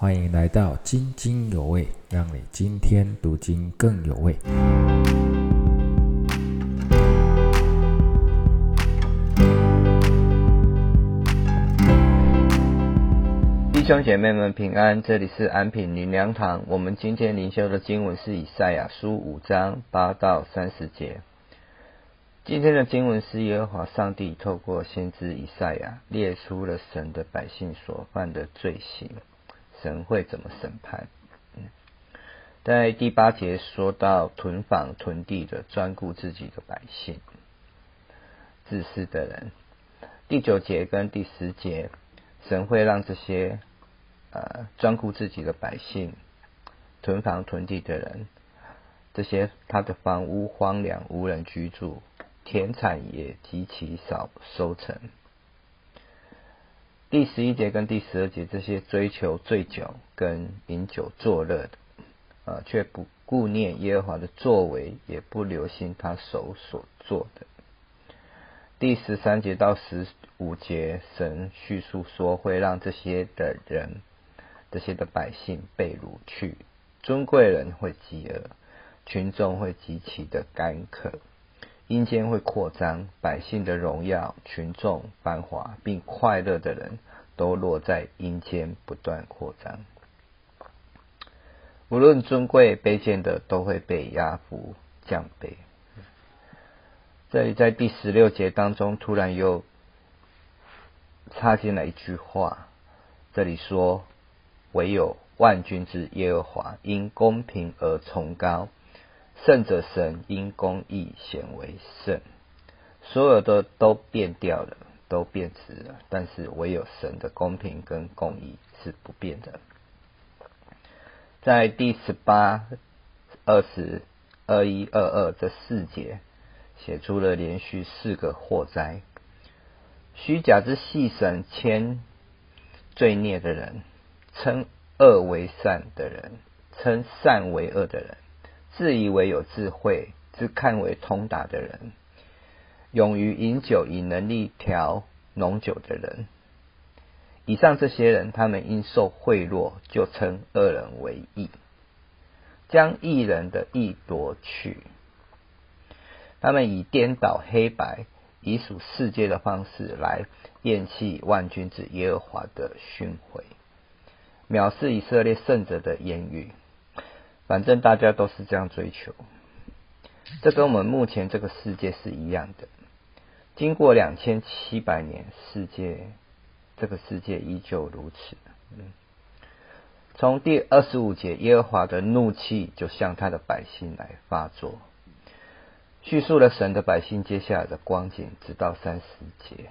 欢迎来到津津有味，让你今天读经更有味。弟兄姐妹们平安，这里是安品灵粮堂。我们今天灵修的经文是以赛亚书五章八到三十节。今天的经文是耶和华上帝透过先知以赛亚列出了神的百姓所犯的罪行，神会怎么审判？在第八节说到囤房囤地的专顾自己的百姓，自私的人。第九节跟第十节，神会让这些呃专顾自己的百姓、囤房囤地的人，这些他的房屋荒凉无人居住。田产也极其少收成。第十一节跟第十二节，这些追求醉酒跟饮酒作乐的，啊，却不顾念耶和华的作为，也不留心他手所做的。第十三节到十五节，神叙述说会让这些的人，这些的百姓被掳去，尊贵人会饥饿，群众会极其的干渴。阴间会扩张，百姓的荣耀、群众繁华并快乐的人都落在阴间，不断扩张。无论尊贵卑贱的，都会被压服降卑。这里在第十六节当中，突然又插进了一句话，这里说：“唯有万军之耶和华因公平而崇高。”圣者神因公义显为圣，所有的都变掉了，都变质了，但是唯有神的公平跟公义是不变的。在第十八、二十二一、二二这四节，写出了连续四个祸灾：虚假之细神牵罪孽的人，称恶为善的人，称善为恶的人。自以为有智慧、自看为通达的人，勇于饮酒以能力调浓酒的人，以上这些人，他们因受贿赂，就称恶人为义，将义人的义夺去。他们以颠倒黑白、以属世界的方式来厌弃万军之耶和华的训诲，藐视以色列圣者的言语。反正大家都是这样追求，这跟我们目前这个世界是一样的。经过两千七百年，世界这个世界依旧如此。从第二十五节，耶和华的怒气就向他的百姓来发作，叙述了神的百姓接下来的光景，直到三十节，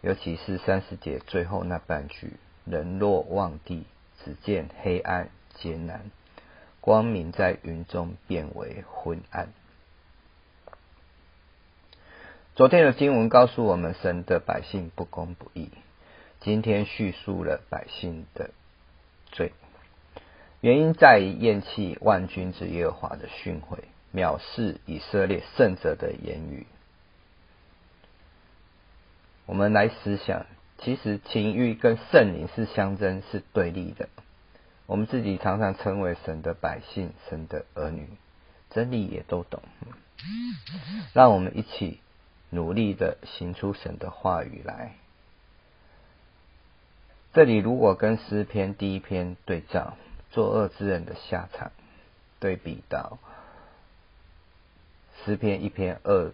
尤其是三十节最后那半句：“人若望地，只见黑暗艰难。”光明在云中变为昏暗。昨天的经文告诉我们，神的百姓不公不义。今天叙述了百姓的罪，原因在于厌弃万军之耶和华的训诲，藐视以色列圣者的言语。我们来思想，其实情欲跟圣灵是相争，是对立的。我们自己常常称为神的百姓、神的儿女，真理也都懂。让我们一起努力的行出神的话语来。这里如果跟诗篇第一篇对照，作恶之人的下场，对比到诗篇一篇二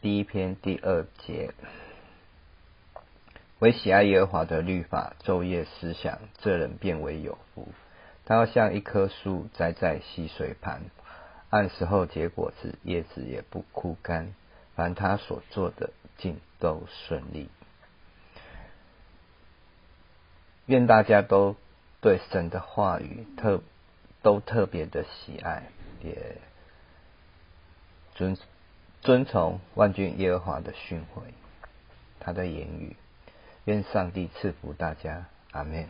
第一篇第二节。为喜爱耶和华的律法，昼夜思想，这人变为有福。他要像一棵树栽在溪水旁，按时候结果子，叶子也不枯干。凡他所做的，尽都顺利。愿大家都对神的话语特都特别的喜爱，也遵遵从万军耶和华的训诲，他的言语。愿上帝赐福大家，阿门。